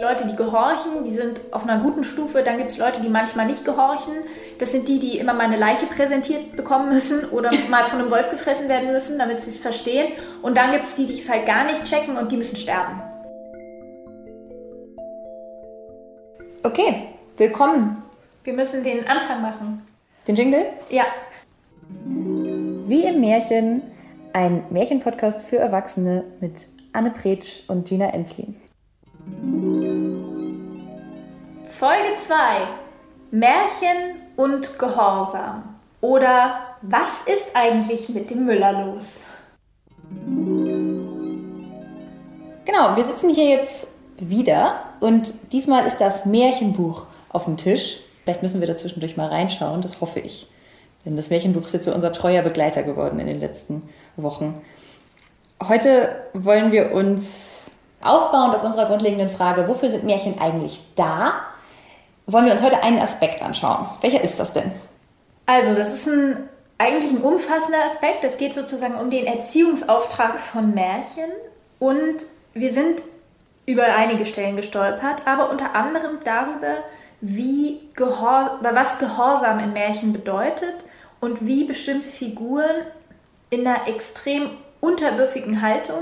Leute, die gehorchen, die sind auf einer guten Stufe. Dann gibt es Leute, die manchmal nicht gehorchen. Das sind die, die immer mal eine Leiche präsentiert bekommen müssen oder mal von einem Wolf gefressen werden müssen, damit sie es verstehen. Und dann gibt es die, die es halt gar nicht checken und die müssen sterben. Okay, willkommen. Wir müssen den Anfang machen. Den Jingle? Ja. Wie im Märchen, ein Märchenpodcast für Erwachsene mit Anne Pretsch und Gina Enslin. Folge 2. Märchen und Gehorsam. Oder was ist eigentlich mit dem Müller los? Genau, wir sitzen hier jetzt wieder und diesmal ist das Märchenbuch auf dem Tisch. Vielleicht müssen wir da zwischendurch mal reinschauen, das hoffe ich. Denn das Märchenbuch ist jetzt so unser treuer Begleiter geworden in den letzten Wochen. Heute wollen wir uns aufbauend auf unserer grundlegenden Frage, wofür sind Märchen eigentlich da, wollen wir uns heute einen Aspekt anschauen. Welcher ist das denn? Also, das ist ein, eigentlich ein umfassender Aspekt. Es geht sozusagen um den Erziehungsauftrag von Märchen. Und wir sind über einige Stellen gestolpert, aber unter anderem darüber, wie Gehor was Gehorsam in Märchen bedeutet und wie bestimmte Figuren in einer extrem unterwürfigen Haltung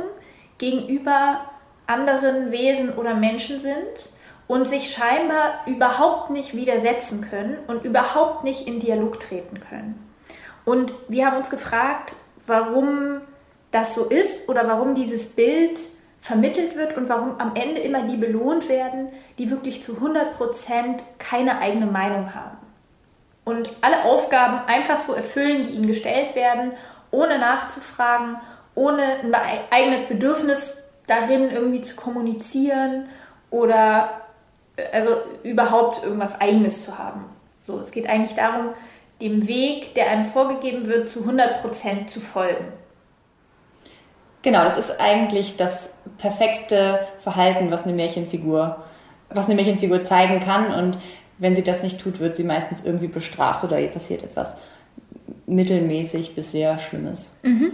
gegenüber anderen Wesen oder Menschen sind und sich scheinbar überhaupt nicht widersetzen können und überhaupt nicht in Dialog treten können. Und wir haben uns gefragt, warum das so ist oder warum dieses Bild vermittelt wird und warum am Ende immer die belohnt werden, die wirklich zu 100% keine eigene Meinung haben. Und alle Aufgaben einfach so erfüllen, die ihnen gestellt werden, ohne nachzufragen, ohne ein eigenes Bedürfnis darin irgendwie zu kommunizieren oder äh, also überhaupt irgendwas Eigenes zu haben. So, es geht eigentlich darum, dem Weg, der einem vorgegeben wird, zu 100% zu folgen. Genau, das ist eigentlich das perfekte Verhalten, was eine Märchenfigur, was eine Märchenfigur zeigen kann. Und wenn sie das nicht tut, wird sie meistens irgendwie bestraft oder ihr passiert etwas mittelmäßig bis sehr Schlimmes. Mhm.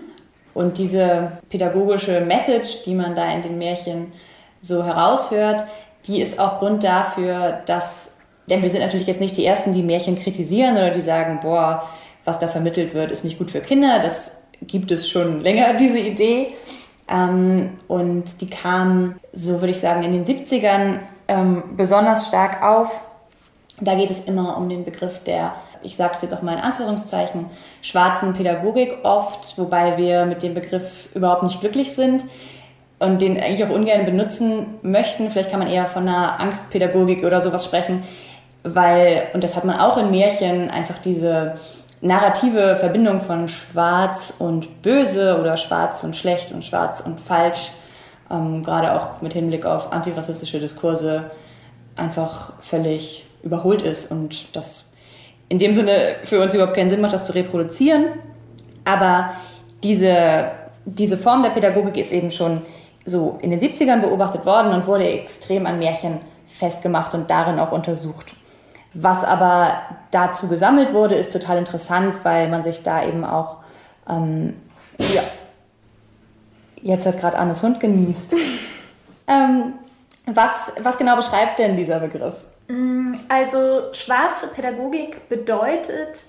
Und diese pädagogische Message, die man da in den Märchen so heraushört, die ist auch Grund dafür, dass, denn wir sind natürlich jetzt nicht die Ersten, die Märchen kritisieren oder die sagen, boah, was da vermittelt wird, ist nicht gut für Kinder. Das gibt es schon länger, diese Idee. Ähm, und die kam, so würde ich sagen, in den 70ern ähm, besonders stark auf. Da geht es immer um den Begriff der ich sage es jetzt auch mal in Anführungszeichen, schwarzen Pädagogik oft, wobei wir mit dem Begriff überhaupt nicht glücklich sind und den eigentlich auch ungern benutzen möchten. Vielleicht kann man eher von einer Angstpädagogik oder sowas sprechen, weil, und das hat man auch in Märchen, einfach diese narrative Verbindung von schwarz und böse oder schwarz und schlecht und schwarz und falsch, ähm, gerade auch mit Hinblick auf antirassistische Diskurse, einfach völlig überholt ist. Und das in dem Sinne für uns überhaupt keinen Sinn macht, das zu reproduzieren. Aber diese, diese Form der Pädagogik ist eben schon so in den 70ern beobachtet worden und wurde extrem an Märchen festgemacht und darin auch untersucht. Was aber dazu gesammelt wurde, ist total interessant, weil man sich da eben auch, ähm, ja, jetzt hat gerade Annes Hund genießt. ähm, was, was genau beschreibt denn dieser Begriff? Mm, also schwarze Pädagogik bedeutet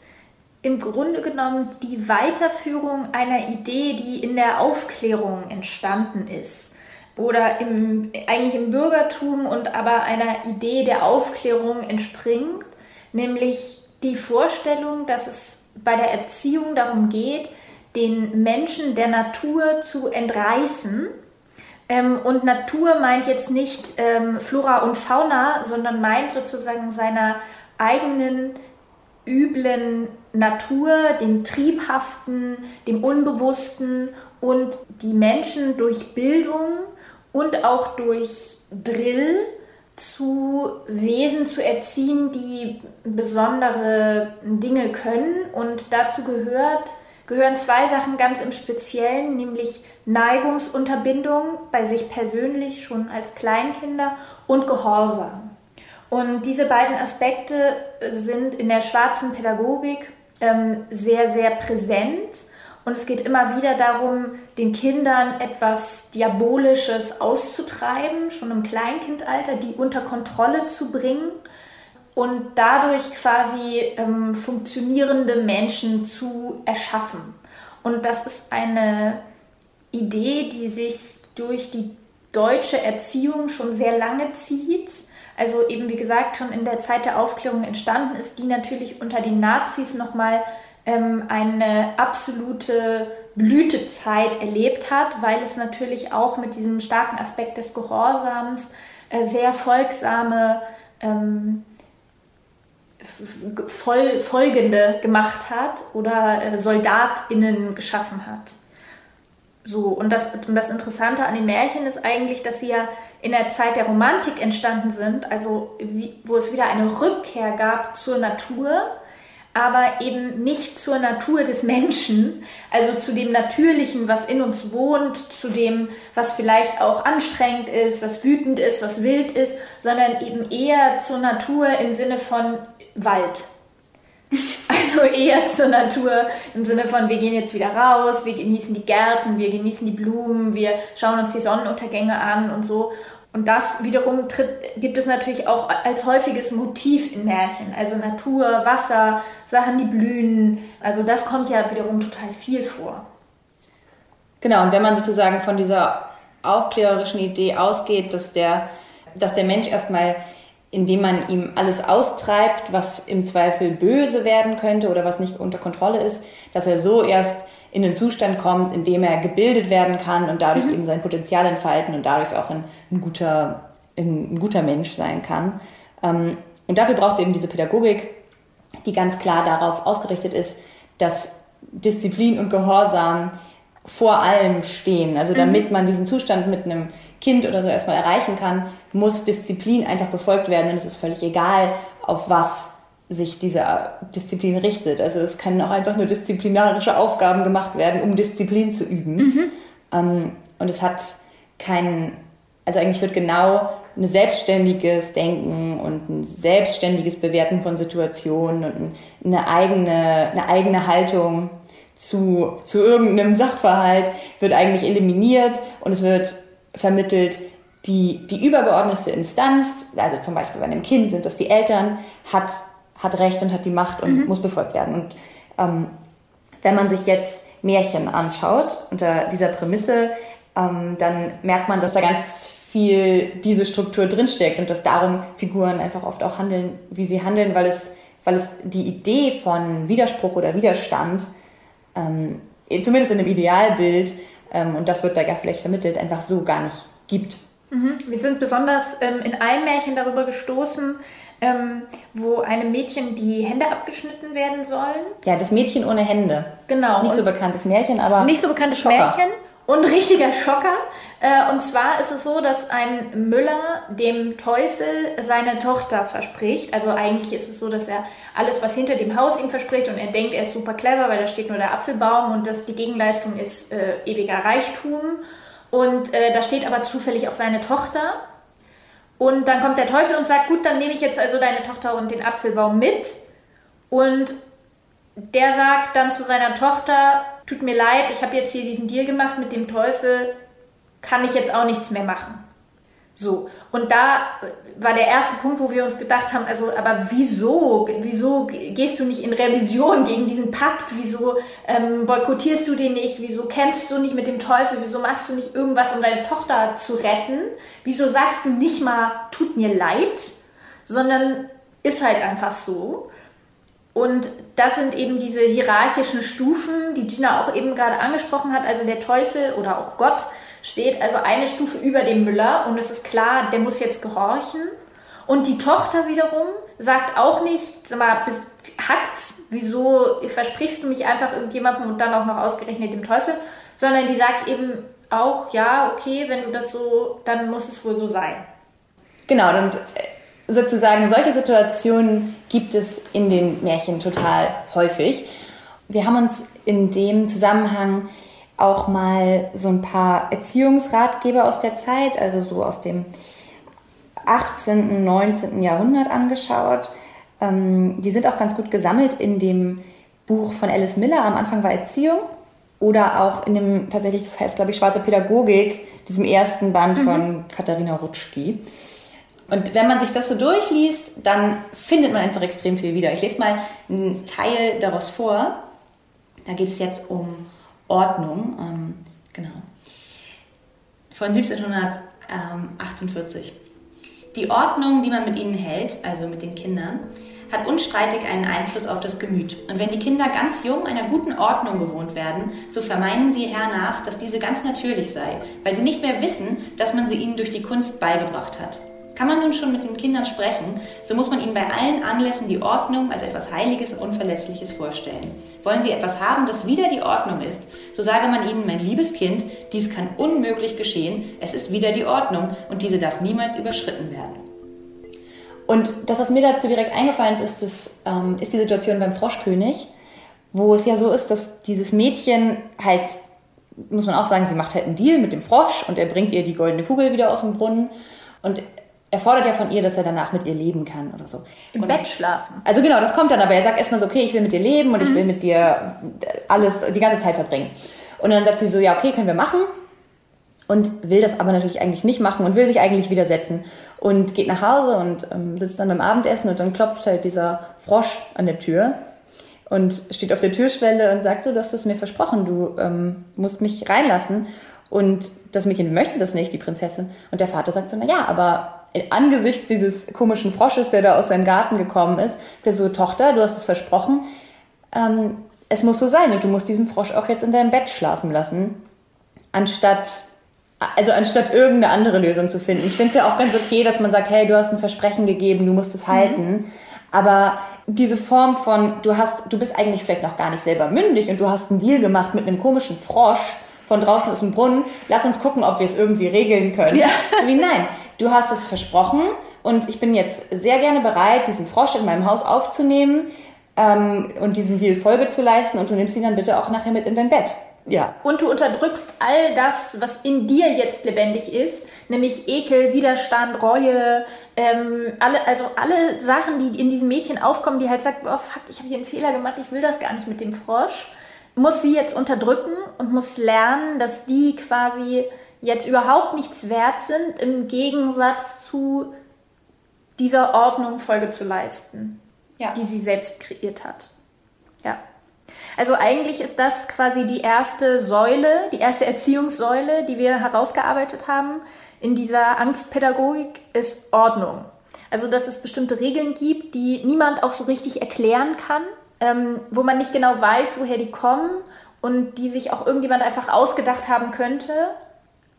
im Grunde genommen die Weiterführung einer Idee, die in der Aufklärung entstanden ist. Oder im, eigentlich im Bürgertum und aber einer Idee der Aufklärung entspringt, nämlich die Vorstellung, dass es bei der Erziehung darum geht, den Menschen der Natur zu entreißen ähm, und Natur meint jetzt nicht ähm, Flora und Fauna, sondern meint sozusagen seiner eigenen üblen Natur, dem Triebhaften, dem Unbewussten und die Menschen durch Bildung und auch durch Drill zu Wesen zu erziehen, die besondere Dinge können. Und dazu gehört gehören zwei Sachen ganz im Speziellen, nämlich Neigungsunterbindung bei sich persönlich schon als Kleinkinder und Gehorsam. Und diese beiden Aspekte sind in der schwarzen Pädagogik ähm, sehr, sehr präsent Und es geht immer wieder darum, den Kindern etwas Diabolisches auszutreiben, schon im Kleinkindalter, die unter Kontrolle zu bringen und dadurch quasi ähm, funktionierende Menschen zu erschaffen. Und das ist eine Idee, die sich durch die deutsche Erziehung schon sehr lange zieht. Also eben wie gesagt schon in der Zeit der Aufklärung entstanden ist, die natürlich unter den Nazis nochmal ähm, eine absolute Blütezeit erlebt hat, weil es natürlich auch mit diesem starken Aspekt des Gehorsams äh, sehr folgsame ähm, Folgende gemacht hat oder äh, SoldatInnen geschaffen hat. So, und das, und das Interessante an den Märchen ist eigentlich, dass sie ja in der Zeit der Romantik entstanden sind, also wie, wo es wieder eine Rückkehr gab zur Natur, aber eben nicht zur Natur des Menschen, also zu dem Natürlichen, was in uns wohnt, zu dem, was vielleicht auch anstrengend ist, was wütend ist, was wild ist, sondern eben eher zur Natur im Sinne von Wald. Also eher zur Natur im Sinne von, wir gehen jetzt wieder raus, wir genießen die Gärten, wir genießen die Blumen, wir schauen uns die Sonnenuntergänge an und so. Und das wiederum tritt, gibt es natürlich auch als häufiges Motiv in Märchen. Also Natur, Wasser, Sachen, die blühen. Also das kommt ja wiederum total viel vor. Genau, und wenn man sozusagen von dieser aufklärerischen Idee ausgeht, dass der, dass der Mensch erstmal indem man ihm alles austreibt, was im Zweifel böse werden könnte oder was nicht unter Kontrolle ist, dass er so erst in den Zustand kommt, in dem er gebildet werden kann und dadurch mhm. eben sein Potenzial entfalten und dadurch auch ein, ein, guter, ein, guter Mensch sein kann. Ähm, und dafür braucht es eben diese Pädagogik, die ganz klar darauf ausgerichtet ist, dass Disziplin und Gehorsam vor allem stehen. Also damit mhm. man diesen Zustand mit einem Kind oder so erstmal erreichen kann, muss Disziplin einfach befolgt werden und es ist völlig egal, auf was sich diese Disziplin richtet. Also es können auch einfach nur disziplinarische Aufgaben gemacht werden, um Disziplin zu üben. Mhm. Ähm, und es hat keinen, also eigentlich wird genau ein selbstständiges Denken und ein selbstständiges Bewerten von Situationen und eine eigene, eine eigene Haltung zu, zu irgendeinem Sachverhalt wird eigentlich eliminiert und es wird vermittelt, die, die übergeordnete Instanz, also zum Beispiel bei einem Kind sind das die Eltern, hat, hat Recht und hat die Macht und mhm. muss befolgt werden. Und ähm, wenn man sich jetzt Märchen anschaut unter dieser Prämisse, ähm, dann merkt man, dass da ganz viel diese Struktur drinsteckt und dass darum Figuren einfach oft auch handeln, wie sie handeln, weil es, weil es die Idee von Widerspruch oder Widerstand ähm, zumindest in einem Idealbild, ähm, und das wird da ja vielleicht vermittelt, einfach so gar nicht gibt. Mhm. Wir sind besonders ähm, in einem Märchen darüber gestoßen, ähm, wo einem Mädchen die Hände abgeschnitten werden sollen. Ja, das Mädchen ohne Hände. Genau. Nicht so bekanntes Märchen, aber. Nicht so bekanntes Schocker. Märchen. Und richtiger Schocker. Äh, und zwar ist es so, dass ein Müller dem Teufel seine Tochter verspricht. Also eigentlich ist es so, dass er alles, was hinter dem Haus ihm verspricht, und er denkt, er ist super clever, weil da steht nur der Apfelbaum und das, die Gegenleistung ist äh, ewiger Reichtum. Und äh, da steht aber zufällig auch seine Tochter. Und dann kommt der Teufel und sagt, gut, dann nehme ich jetzt also deine Tochter und den Apfelbaum mit. Und der sagt dann zu seiner Tochter, tut mir leid, ich habe jetzt hier diesen Deal gemacht mit dem Teufel, kann ich jetzt auch nichts mehr machen. So, und da war der erste Punkt, wo wir uns gedacht haben, also, aber wieso, wieso gehst du nicht in Revision gegen diesen Pakt? Wieso ähm, boykottierst du den nicht? Wieso kämpfst du nicht mit dem Teufel? Wieso machst du nicht irgendwas, um deine Tochter zu retten? Wieso sagst du nicht mal, tut mir leid, sondern ist halt einfach so? Und das sind eben diese hierarchischen Stufen, die Gina auch eben gerade angesprochen hat. Also der Teufel oder auch Gott steht also eine Stufe über dem Müller und es ist klar, der muss jetzt gehorchen. Und die Tochter wiederum sagt auch nicht, sag mal, hackt's, wieso versprichst du mich einfach irgendjemandem und dann auch noch ausgerechnet dem Teufel, sondern die sagt eben auch, ja, okay, wenn du das so, dann muss es wohl so sein. Genau, und sozusagen solche Situationen gibt es in den Märchen total häufig. Wir haben uns in dem Zusammenhang auch mal so ein paar Erziehungsratgeber aus der Zeit, also so aus dem 18., 19. Jahrhundert angeschaut. Ähm, die sind auch ganz gut gesammelt in dem Buch von Alice Miller. Am Anfang war Erziehung. Oder auch in dem, tatsächlich, das heißt, glaube ich, Schwarze Pädagogik, diesem ersten Band mhm. von Katharina Rutschki. Und wenn man sich das so durchliest, dann findet man einfach extrem viel wieder. Ich lese mal einen Teil daraus vor. Da geht es jetzt um Ordnung. Ähm, genau. Von 1748. Die Ordnung, die man mit ihnen hält, also mit den Kindern, hat unstreitig einen Einfluss auf das Gemüt. Und wenn die Kinder ganz jung einer guten Ordnung gewohnt werden, so vermeinen sie hernach, dass diese ganz natürlich sei, weil sie nicht mehr wissen, dass man sie ihnen durch die Kunst beigebracht hat. Kann man nun schon mit den Kindern sprechen, so muss man ihnen bei allen Anlässen die Ordnung als etwas Heiliges und Unverletzliches vorstellen. Wollen sie etwas haben, das wieder die Ordnung ist, so sage man ihnen, mein liebes Kind, dies kann unmöglich geschehen, es ist wieder die Ordnung und diese darf niemals überschritten werden. Und das, was mir dazu direkt eingefallen ist, ist, das, ähm, ist die Situation beim Froschkönig, wo es ja so ist, dass dieses Mädchen halt, muss man auch sagen, sie macht halt einen Deal mit dem Frosch und er bringt ihr die goldene Kugel wieder aus dem Brunnen. Und er fordert ja von ihr, dass er danach mit ihr leben kann oder so. Im und, Bett schlafen. Also genau, das kommt dann, aber er sagt erstmal so, okay, ich will mit dir leben und mhm. ich will mit dir alles, die ganze Zeit verbringen. Und dann sagt sie so, ja, okay, können wir machen und will das aber natürlich eigentlich nicht machen und will sich eigentlich widersetzen und geht nach Hause und ähm, sitzt dann beim Abendessen und dann klopft halt dieser Frosch an der Tür und steht auf der Türschwelle und sagt so, du hast es mir versprochen, du ähm, musst mich reinlassen und das Mädchen möchte das nicht, die Prinzessin und der Vater sagt so, na ja, aber angesichts dieses komischen Frosches, der da aus seinem Garten gekommen ist, so, Tochter, du hast es versprochen, ähm, es muss so sein und du musst diesen Frosch auch jetzt in deinem Bett schlafen lassen, anstatt also anstatt irgendeine andere Lösung zu finden. Ich finde es ja auch ganz okay, dass man sagt, hey, du hast ein Versprechen gegeben, du musst es mhm. halten. Aber diese Form von, du hast, du bist eigentlich vielleicht noch gar nicht selber mündig und du hast einen Deal gemacht mit einem komischen Frosch von draußen aus dem Brunnen, lass uns gucken, ob wir es irgendwie regeln können. Ja. So wie, nein, du hast es versprochen und ich bin jetzt sehr gerne bereit, diesen Frosch in meinem Haus aufzunehmen ähm, und diesem Deal Folge zu leisten und du nimmst ihn dann bitte auch nachher mit in dein Bett. Ja. Und du unterdrückst all das, was in dir jetzt lebendig ist, nämlich Ekel, Widerstand, Reue, ähm, alle, also alle Sachen, die in diesem Mädchen aufkommen, die halt sagt, oh fuck, ich habe hier einen Fehler gemacht, ich will das gar nicht mit dem Frosch, muss sie jetzt unterdrücken und muss lernen, dass die quasi jetzt überhaupt nichts wert sind, im Gegensatz zu dieser Ordnung Folge zu leisten, ja. die sie selbst kreiert hat. Ja. Also eigentlich ist das quasi die erste Säule, die erste Erziehungssäule, die wir herausgearbeitet haben in dieser Angstpädagogik, ist Ordnung. Also dass es bestimmte Regeln gibt, die niemand auch so richtig erklären kann, ähm, wo man nicht genau weiß, woher die kommen und die sich auch irgendjemand einfach ausgedacht haben könnte.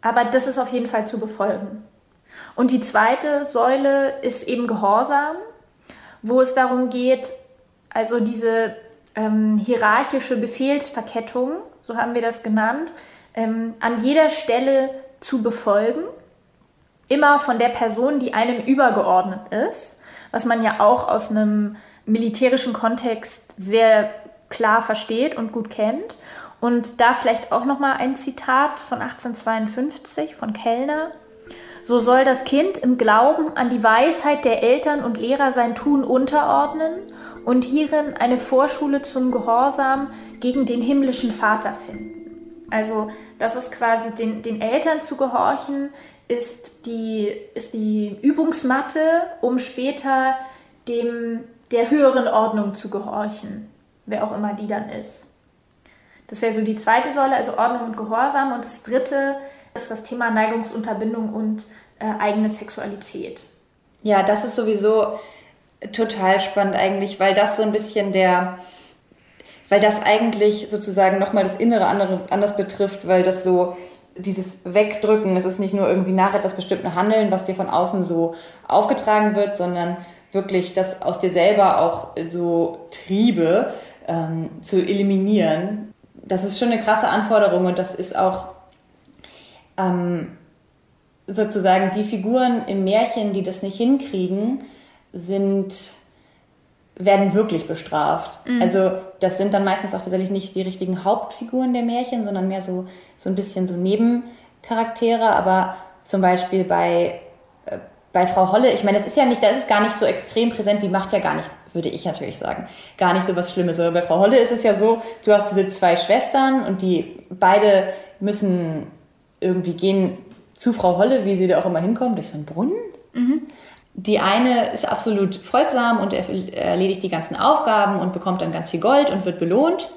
Aber das ist auf jeden Fall zu befolgen. Und die zweite Säule ist eben Gehorsam, wo es darum geht, also diese ähm, hierarchische Befehlsverkettung, so haben wir das genannt, ähm, an jeder Stelle zu befolgen, immer von der Person, die einem übergeordnet ist, was man ja auch aus einem militärischen Kontext sehr klar versteht und gut kennt. Und da vielleicht auch noch mal ein Zitat von 1852 von Kellner. So soll das Kind im Glauben an die Weisheit der Eltern und Lehrer sein Tun unterordnen und hierin eine Vorschule zum Gehorsam gegen den himmlischen Vater finden. Also das ist quasi den, den Eltern zu gehorchen, ist die, ist die Übungsmatte, um später dem, der höheren Ordnung zu gehorchen, wer auch immer die dann ist. Das wäre so die zweite Säule, also Ordnung und Gehorsam. Und das dritte ist das Thema Neigungsunterbindung und äh, eigene Sexualität. Ja, das ist sowieso total spannend eigentlich, weil das so ein bisschen der, weil das eigentlich sozusagen nochmal das Innere anders betrifft, weil das so dieses Wegdrücken, es ist nicht nur irgendwie nach etwas bestimmten Handeln, was dir von außen so aufgetragen wird, sondern wirklich das aus dir selber auch so Triebe ähm, zu eliminieren. Das ist schon eine krasse Anforderung und das ist auch ähm, sozusagen die Figuren im Märchen, die das nicht hinkriegen, sind werden wirklich bestraft. Mhm. Also das sind dann meistens auch tatsächlich nicht die richtigen Hauptfiguren der Märchen, sondern mehr so, so ein bisschen so Nebencharaktere. Aber zum Beispiel bei, äh, bei Frau Holle, ich meine, das ist ja nicht, da ist gar nicht so extrem präsent, die macht ja gar nicht, würde ich natürlich sagen, gar nicht so was Schlimmes. Aber bei Frau Holle ist es ja so, du hast diese zwei Schwestern und die beide müssen irgendwie gehen zu Frau Holle, wie sie da auch immer hinkommen, durch so einen Brunnen. Mhm. Die eine ist absolut folgsam und erledigt die ganzen Aufgaben und bekommt dann ganz viel Gold und wird belohnt.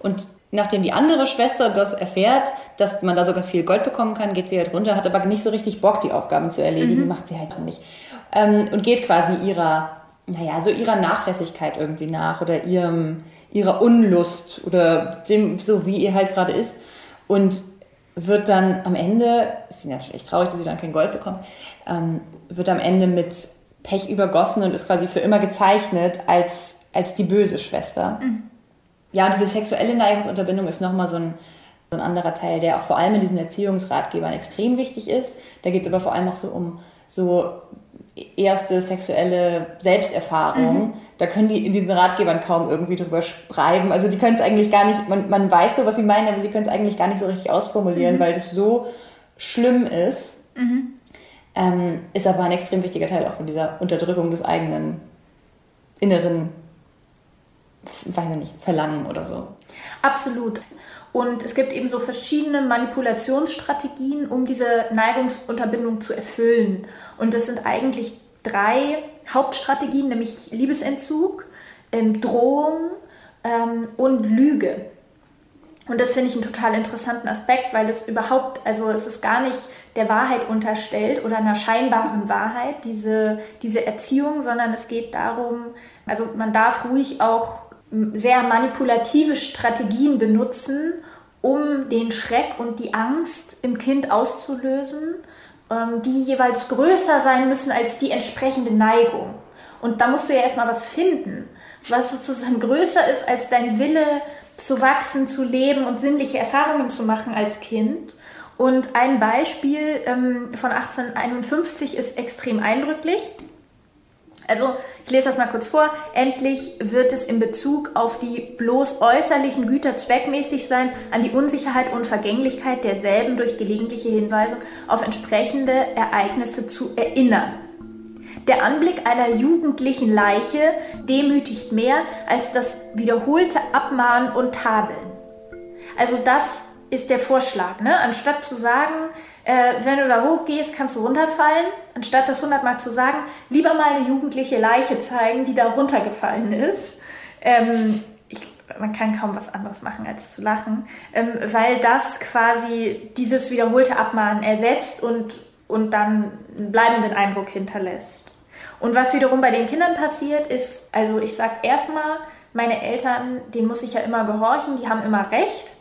Und Nachdem die andere Schwester das erfährt, dass man da sogar viel Gold bekommen kann, geht sie halt runter, hat aber nicht so richtig Bock, die Aufgaben zu erledigen, mhm. macht sie halt nicht. Ähm, und geht quasi ihrer, naja, so ihrer Nachlässigkeit irgendwie nach oder ihrem, ihrer Unlust oder dem, so wie ihr halt gerade ist. Und wird dann am Ende, ist sie natürlich traurig, dass sie dann kein Gold bekommt, ähm, wird am Ende mit Pech übergossen und ist quasi für immer gezeichnet als, als die böse Schwester. Mhm ja, und diese sexuelle Neigungsunterbindung ist nochmal so ein, so ein anderer Teil, der auch vor allem in diesen Erziehungsratgebern extrem wichtig ist. Da geht es aber vor allem auch so um so erste sexuelle Selbsterfahrung. Mhm. Da können die in diesen Ratgebern kaum irgendwie drüber schreiben. Also die können es eigentlich gar nicht, man, man weiß so, was sie meinen, aber sie können es eigentlich gar nicht so richtig ausformulieren, mhm. weil das so schlimm ist. Mhm. Ähm, ist aber ein extrem wichtiger Teil auch von dieser Unterdrückung des eigenen inneren weiß ich nicht, verlangen oder so. Absolut. Und es gibt eben so verschiedene Manipulationsstrategien, um diese Neigungsunterbindung zu erfüllen. Und das sind eigentlich drei Hauptstrategien, nämlich Liebesentzug, ähm, Drohung ähm, und Lüge. Und das finde ich einen total interessanten Aspekt, weil es überhaupt, also es ist gar nicht der Wahrheit unterstellt oder einer scheinbaren Wahrheit, diese, diese Erziehung, sondern es geht darum, also man darf ruhig auch sehr manipulative Strategien benutzen, um den Schreck und die Angst im Kind auszulösen, ähm, die jeweils größer sein müssen als die entsprechende Neigung. Und da musst du ja erstmal was finden, was sozusagen größer ist als dein Wille zu wachsen, zu leben und sinnliche Erfahrungen zu machen als Kind. Und ein Beispiel ähm, von 1851 ist extrem eindrücklich. Also ich lese das mal kurz vor. Endlich wird es in Bezug auf die bloß äußerlichen Güter zweckmäßig sein, an die Unsicherheit und Vergänglichkeit derselben durch gelegentliche Hinweise auf entsprechende Ereignisse zu erinnern. Der Anblick einer jugendlichen Leiche demütigt mehr als das wiederholte Abmahnen und Tadeln. Also das ist der Vorschlag. Ne? Anstatt zu sagen, äh, wenn du da hochgehst, kannst du runterfallen, anstatt das hundertmal zu sagen, lieber mal eine jugendliche Leiche zeigen, die da runtergefallen ist. Ähm, ich, man kann kaum was anderes machen, als zu lachen, ähm, weil das quasi dieses wiederholte Abmahnen ersetzt und, und dann einen bleibenden Eindruck hinterlässt. Und was wiederum bei den Kindern passiert, ist, also ich sag erstmal, meine Eltern, denen muss ich ja immer gehorchen, die haben immer recht.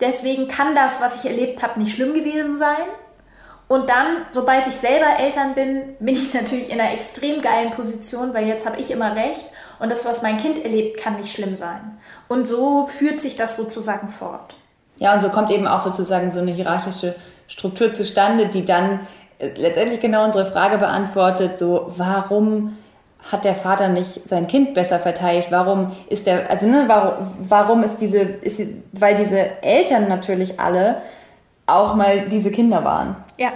Deswegen kann das, was ich erlebt habe, nicht schlimm gewesen sein. Und dann, sobald ich selber Eltern bin, bin ich natürlich in einer extrem geilen Position, weil jetzt habe ich immer recht und das, was mein Kind erlebt, kann nicht schlimm sein. Und so führt sich das sozusagen fort. Ja, und so kommt eben auch sozusagen so eine hierarchische Struktur zustande, die dann äh, letztendlich genau unsere Frage beantwortet, so warum hat der Vater nicht sein Kind besser verteidigt? Warum ist der, also ne, warum, warum ist diese, ist, weil diese Eltern natürlich alle auch mal diese Kinder waren. Ja.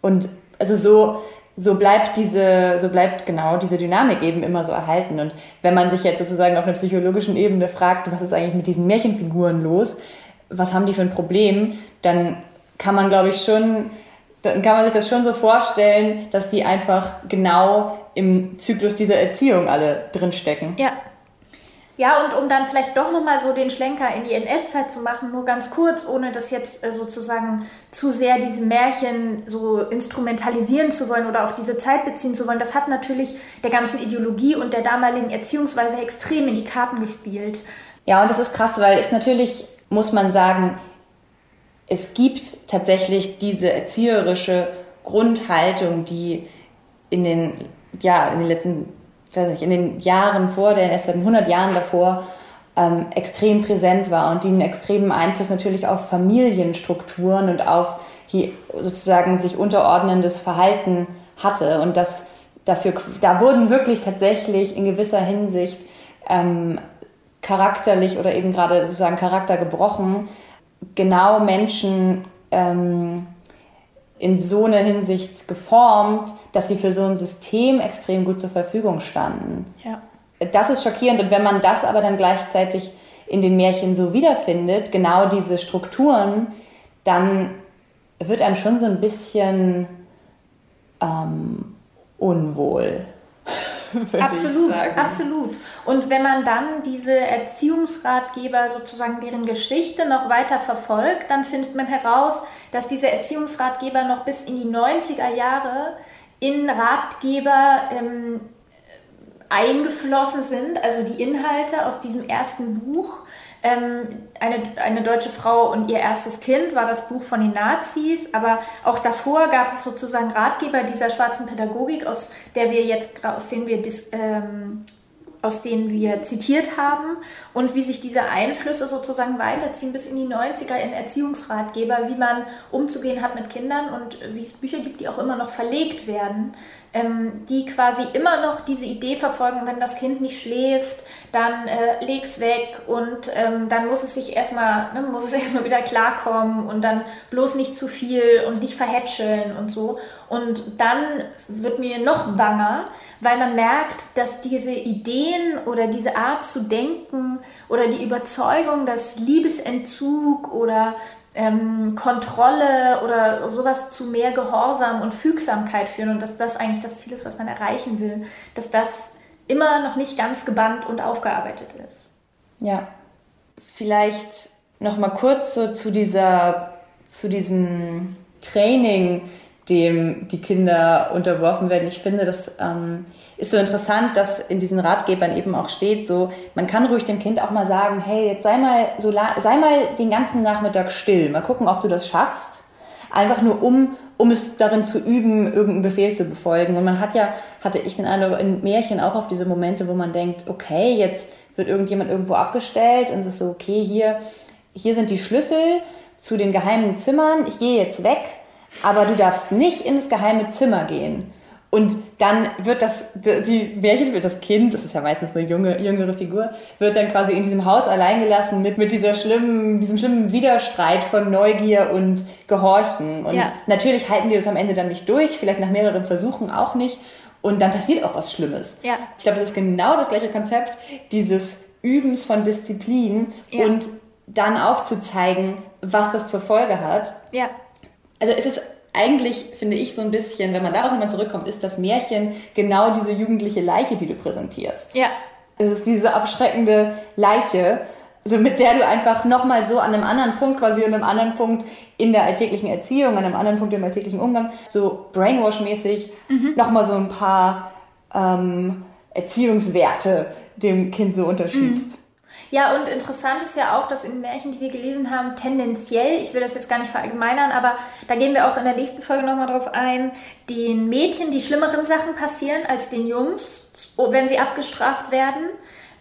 Und also so, so bleibt diese, so bleibt genau diese Dynamik eben immer so erhalten. Und wenn man sich jetzt sozusagen auf einer psychologischen Ebene fragt, was ist eigentlich mit diesen Märchenfiguren los? Was haben die für ein Problem? Dann kann man, glaube ich, schon dann kann man sich das schon so vorstellen, dass die einfach genau im Zyklus dieser Erziehung alle drinstecken. Ja. Ja, und um dann vielleicht doch nochmal so den Schlenker in die NS-Zeit zu machen, nur ganz kurz, ohne das jetzt äh, sozusagen zu sehr diese Märchen so instrumentalisieren zu wollen oder auf diese Zeit beziehen zu wollen, das hat natürlich der ganzen Ideologie und der damaligen Erziehungsweise extrem in die Karten gespielt. Ja, und das ist krass, weil es natürlich, muss man sagen, es gibt tatsächlich diese erzieherische Grundhaltung, die in den, ja, in den letzten, weiß nicht, in den Jahren vor der erst seit 100 Jahren davor ähm, extrem präsent war und die einen extremen Einfluss natürlich auf Familienstrukturen und auf sozusagen sich unterordnendes Verhalten hatte und das dafür, da wurden wirklich tatsächlich in gewisser Hinsicht ähm, charakterlich oder eben gerade sozusagen Charakter gebrochen, genau Menschen ähm, in so einer Hinsicht geformt, dass sie für so ein System extrem gut zur Verfügung standen. Ja. Das ist schockierend. Und wenn man das aber dann gleichzeitig in den Märchen so wiederfindet, genau diese Strukturen, dann wird einem schon so ein bisschen ähm, unwohl. absolut, absolut. Und wenn man dann diese Erziehungsratgeber sozusagen deren Geschichte noch weiter verfolgt, dann findet man heraus, dass diese Erziehungsratgeber noch bis in die 90er Jahre in Ratgeber ähm, eingeflossen sind, also die Inhalte aus diesem ersten Buch. Ähm, eine, eine deutsche Frau und ihr erstes Kind war das Buch von den Nazis, aber auch davor gab es sozusagen Ratgeber dieser schwarzen Pädagogik, aus der wir jetzt, aus denen wir dis, ähm, aus denen wir zitiert haben und wie sich diese Einflüsse sozusagen weiterziehen bis in die 90er in Erziehungsratgeber, wie man umzugehen hat mit Kindern und wie es Bücher gibt, die auch immer noch verlegt werden, ähm, die quasi immer noch diese Idee verfolgen, wenn das Kind nicht schläft, dann äh, leg's weg und ähm, dann muss es sich erstmal, ne, muss es erstmal wieder klarkommen und dann bloß nicht zu viel und nicht verhätscheln und so. Und dann wird mir noch banger, weil man merkt, dass diese Ideen oder diese Art zu denken oder die Überzeugung, dass Liebesentzug oder ähm, Kontrolle oder sowas zu mehr Gehorsam und Fügsamkeit führen und dass das eigentlich das Ziel ist, was man erreichen will, dass das immer noch nicht ganz gebannt und aufgearbeitet ist. Ja, vielleicht noch mal kurz so zu dieser zu diesem Training dem die Kinder unterworfen werden. Ich finde, das ähm, ist so interessant, dass in diesen Ratgebern eben auch steht, so man kann ruhig dem Kind auch mal sagen, hey, jetzt sei mal so sei mal den ganzen Nachmittag still, mal gucken, ob du das schaffst. Einfach nur um um es darin zu üben, irgendeinen Befehl zu befolgen. Und man hat ja, hatte ich den Eindruck, in Märchen auch auf diese Momente, wo man denkt, okay, jetzt wird irgendjemand irgendwo abgestellt und es ist so, okay, hier, hier sind die Schlüssel zu den geheimen Zimmern, ich gehe jetzt weg aber du darfst nicht ins geheime Zimmer gehen. Und dann wird das, die Märchen wird das Kind, das ist ja meistens eine junge, jüngere Figur, wird dann quasi in diesem Haus allein gelassen mit, mit dieser schlimmen, diesem schlimmen Widerstreit von Neugier und Gehorchen. Und ja. natürlich halten die das am Ende dann nicht durch, vielleicht nach mehreren Versuchen auch nicht. Und dann passiert auch was Schlimmes. Ja. Ich glaube, das ist genau das gleiche Konzept dieses Übens von Disziplin ja. und dann aufzuzeigen, was das zur Folge hat. Ja also es ist eigentlich, finde ich, so ein bisschen, wenn man darauf nochmal zurückkommt, ist das Märchen genau diese jugendliche Leiche, die du präsentierst. Ja. Es ist diese abschreckende Leiche, so mit der du einfach nochmal so an einem anderen Punkt, quasi an einem anderen Punkt in der alltäglichen Erziehung, an einem anderen Punkt im alltäglichen Umgang, so Brainwash-mäßig mhm. nochmal so ein paar ähm, Erziehungswerte dem Kind so unterschiebst. Mhm. Ja, und interessant ist ja auch, dass in Märchen, die wir gelesen haben, tendenziell, ich will das jetzt gar nicht verallgemeinern, aber da gehen wir auch in der nächsten Folge nochmal drauf ein, den Mädchen die schlimmeren Sachen passieren als den Jungs, wenn sie abgestraft werden.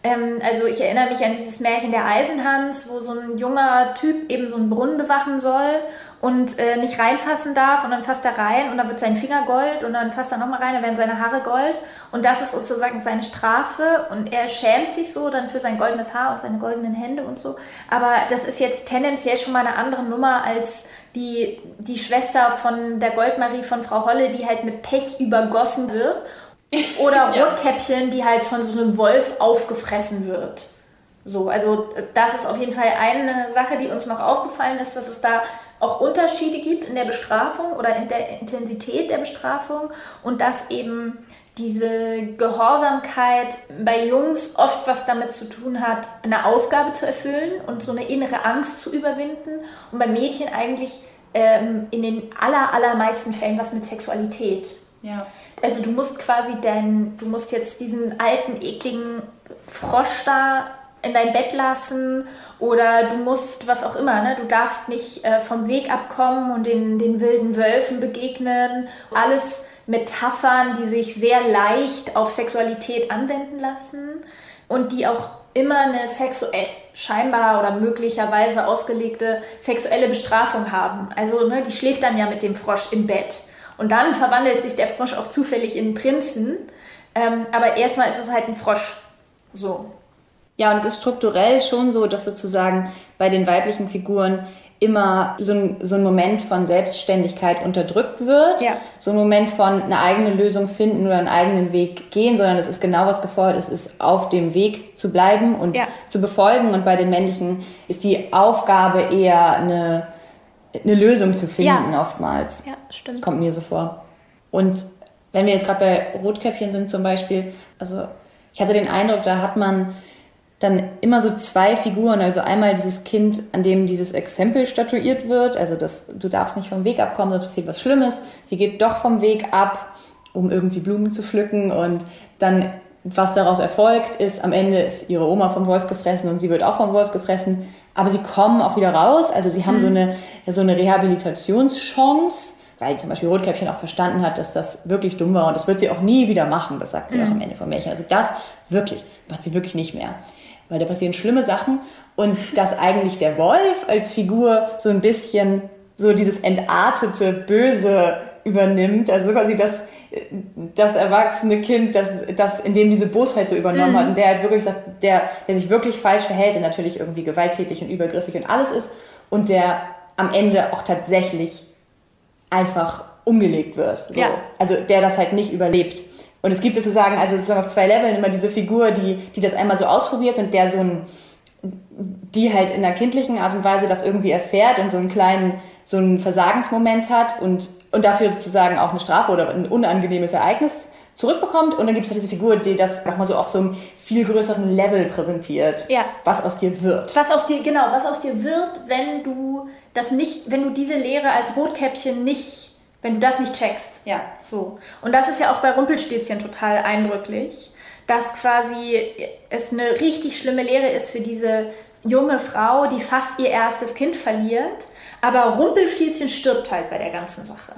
Ähm, also ich erinnere mich an dieses Märchen der Eisenhans, wo so ein junger Typ eben so einen Brunnen bewachen soll und äh, nicht reinfassen darf und dann fasst er rein und dann wird sein Finger Gold und dann fasst er nochmal rein, dann werden seine Haare Gold und das ist sozusagen seine Strafe und er schämt sich so dann für sein goldenes Haar und seine goldenen Hände und so. Aber das ist jetzt tendenziell schon mal eine andere Nummer als die, die Schwester von der Goldmarie von Frau Holle, die halt mit Pech übergossen wird oder Rotkäppchen, die halt von so einem Wolf aufgefressen wird. So, also das ist auf jeden Fall eine Sache, die uns noch aufgefallen ist, dass es da auch Unterschiede gibt in der Bestrafung oder in der Intensität der Bestrafung und dass eben diese Gehorsamkeit bei Jungs oft was damit zu tun hat, eine Aufgabe zu erfüllen und so eine innere Angst zu überwinden und bei Mädchen eigentlich ähm, in den aller, allermeisten Fällen was mit Sexualität. Ja. Also du musst quasi dein, du musst jetzt diesen alten, ekligen Frosch da in dein Bett lassen oder du musst was auch immer, ne? Du darfst nicht äh, vom Weg abkommen und den, den wilden Wölfen begegnen. Alles Metaphern, die sich sehr leicht auf Sexualität anwenden lassen und die auch immer eine sexuell scheinbar oder möglicherweise ausgelegte sexuelle Bestrafung haben. Also ne, die schläft dann ja mit dem Frosch im Bett und dann verwandelt sich der Frosch auch zufällig in einen Prinzen. Ähm, aber erstmal ist es halt ein Frosch. So. Ja, und es ist strukturell schon so, dass sozusagen bei den weiblichen Figuren immer so ein, so ein Moment von Selbstständigkeit unterdrückt wird, Ja. so ein Moment von eine eigene Lösung finden oder einen eigenen Weg gehen, sondern es ist genau was gefordert, es ist auf dem Weg zu bleiben und Ja. zu befolgen und bei den männlichen ist die Aufgabe eher eine, eine Lösung zu finden Ja. oftmals. Ja, stimmt. Kommt mir so vor. Und wenn wir jetzt gerade bei Rotkäppchen sind zum Beispiel, also ich hatte den Eindruck, da hat man dann immer so zwei Figuren, also einmal dieses Kind, an dem dieses Exempel statuiert wird, also das, du darfst nicht vom Weg abkommen, sonst passiert was Schlimmes. Sie geht doch vom Weg ab, um irgendwie Blumen zu pflücken und dann, was daraus erfolgt, ist, am Ende ist ihre Oma vom Wolf gefressen und sie wird auch vom Wolf gefressen, aber sie kommen auch wieder raus, also sie haben so eine, so eine Rehabilitationschance, weil zum Beispiel Rotkäppchen auch verstanden hat, dass das wirklich dumm war. Und das wird sie auch nie wieder machen, das sagt sie auch am Ende vom Märchen. Also das wirklich, macht sie wirklich nicht mehr. Weil da passieren schlimme Sachen. Und dass eigentlich der Wolf als Figur so ein bisschen so dieses entartete Böse übernimmt, also quasi das, das erwachsene Kind, das, das in dem diese Bosheit so übernommen hat und der halt wirklich sagt, der, der sich wirklich falsch verhält, der natürlich irgendwie gewalttätig und übergriffig und alles ist und der am Ende auch tatsächlich einfach umgelegt wird. So. Ja. Also der das halt nicht überlebt. Und es gibt sozusagen, also sozusagen auf zwei Leveln immer diese Figur, die, die das einmal so ausprobiert und der so ein, die halt in einer kindlichen Art und Weise das irgendwie erfährt und so einen kleinen, so einen Versagensmoment hat und, und dafür sozusagen auch eine Strafe oder ein unangenehmes Ereignis zurückbekommt. Und dann gibt es diese Figur, die das nochmal so auf so einem viel größeren Level präsentiert, Ja. was aus dir wird. Was aus dir, genau, was aus dir wird, wenn du das nicht, wenn du diese Lehre als Rotkäppchen nicht, wenn du das nicht checkst. Ja. So. Und das ist ja auch bei Rumpelstilzchen total eindrücklich, dass quasi es eine richtig schlimme Lehre ist für diese junge Frau, die fast ihr erstes Kind verliert. Aber Rumpelstilzchen stirbt halt bei der ganzen Sache.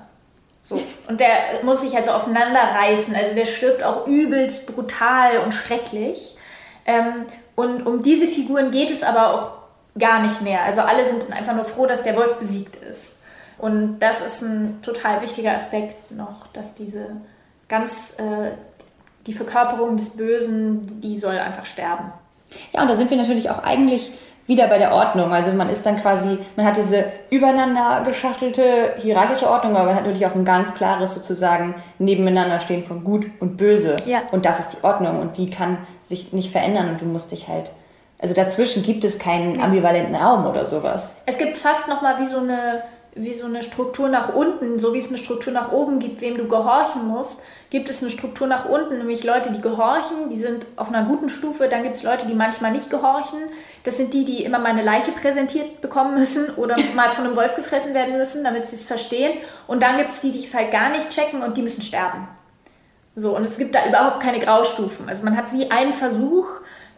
So. Und der muss sich halt so auseinanderreißen. Also der stirbt auch übelst brutal und schrecklich. Ähm, und um diese Figuren geht es aber auch gar nicht mehr. Also alle sind einfach nur froh, dass der Wolf besiegt ist. Und das ist ein total wichtiger Aspekt noch, dass diese ganz, äh, die Verkörperung des Bösen, die soll einfach sterben. Ja, und da sind wir natürlich auch eigentlich wieder bei der Ordnung. Also man ist dann quasi, man hat diese übereinander geschachtelte hierarchische Ordnung, aber man hat natürlich auch ein ganz klares sozusagen Nebeneinander stehen von Gut und Böse. Ja. Und das ist die Ordnung und die kann sich nicht verändern und du musst dich halt, also dazwischen gibt es keinen ambivalenten Raum oder sowas. Es gibt fast noch mal wie so eine wie so eine Struktur nach unten, so wie es eine Struktur nach oben gibt, wem du gehorchen musst, gibt es eine Struktur nach unten, nämlich Leute, die gehorchen, die sind auf einer guten Stufe, dann gibt es Leute, die manchmal nicht gehorchen. Das sind die, die immer mal eine Leiche präsentiert bekommen müssen oder mal von einem Wolf gefressen werden müssen, damit sie es verstehen. Und dann gibt es die, die es halt gar nicht checken und die müssen sterben. So, und es gibt da überhaupt keine Graustufen. Also man hat wie einen Versuch.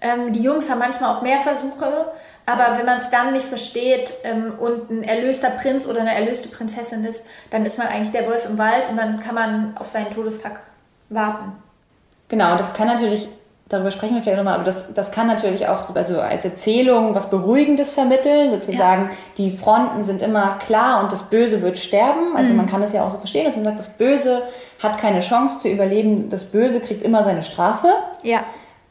Ähm, die Jungs haben manchmal auch mehr Versuche, aber wenn man es dann nicht versteht ähm, und ein erlöster Prinz oder eine erlöste Prinzessin ist, dann ist man eigentlich der Wolf im Wald und dann kann man auf seinen Todestag warten. Genau, und das kann natürlich, darüber sprechen wir vielleicht nochmal, aber das, das kann natürlich auch so, also als Erzählung was Beruhigendes vermitteln, sozusagen, die Fronten sind immer klar und das Böse wird sterben. Also man kann es ja auch so verstehen, dass man sagt, das Böse hat keine Chance zu überleben, das Böse kriegt immer seine Strafe. Ja.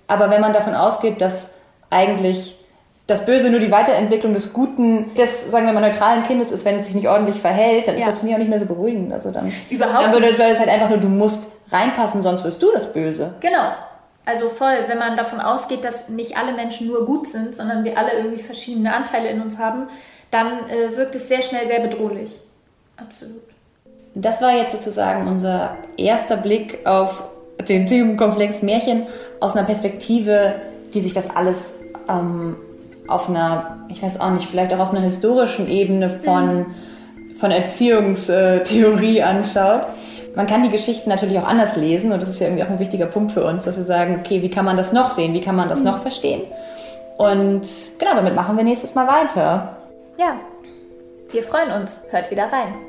Aber wenn man davon ausgeht, dass eigentlich das Böse nur die Weiterentwicklung des guten, des, sagen wir mal, neutralen Kindes ist, wenn es sich nicht ordentlich verhält, dann ist Ja. das für mich auch nicht mehr so beruhigend. Also dann, Überhaupt dann bedeutet das halt einfach nur, du musst reinpassen, sonst wirst du das Böse. Genau. Also voll, wenn man davon ausgeht, dass nicht alle Menschen nur gut sind, sondern wir alle irgendwie verschiedene Anteile in uns haben, dann äh, wirkt es sehr schnell sehr bedrohlich. Absolut. Das war jetzt sozusagen unser erster Blick auf den Themenkomplex Märchen aus einer Perspektive, die sich das alles ähm, auf einer, ich weiß auch nicht, vielleicht auch auf einer historischen Ebene von, von Erziehungstheorie anschaut. Man kann die Geschichten natürlich auch anders lesen und das ist ja irgendwie auch ein wichtiger Punkt für uns, dass wir sagen, okay, wie kann man das noch sehen, wie kann man das noch verstehen? Und genau, damit machen wir nächstes Mal weiter. Ja, wir freuen uns. Hört wieder rein.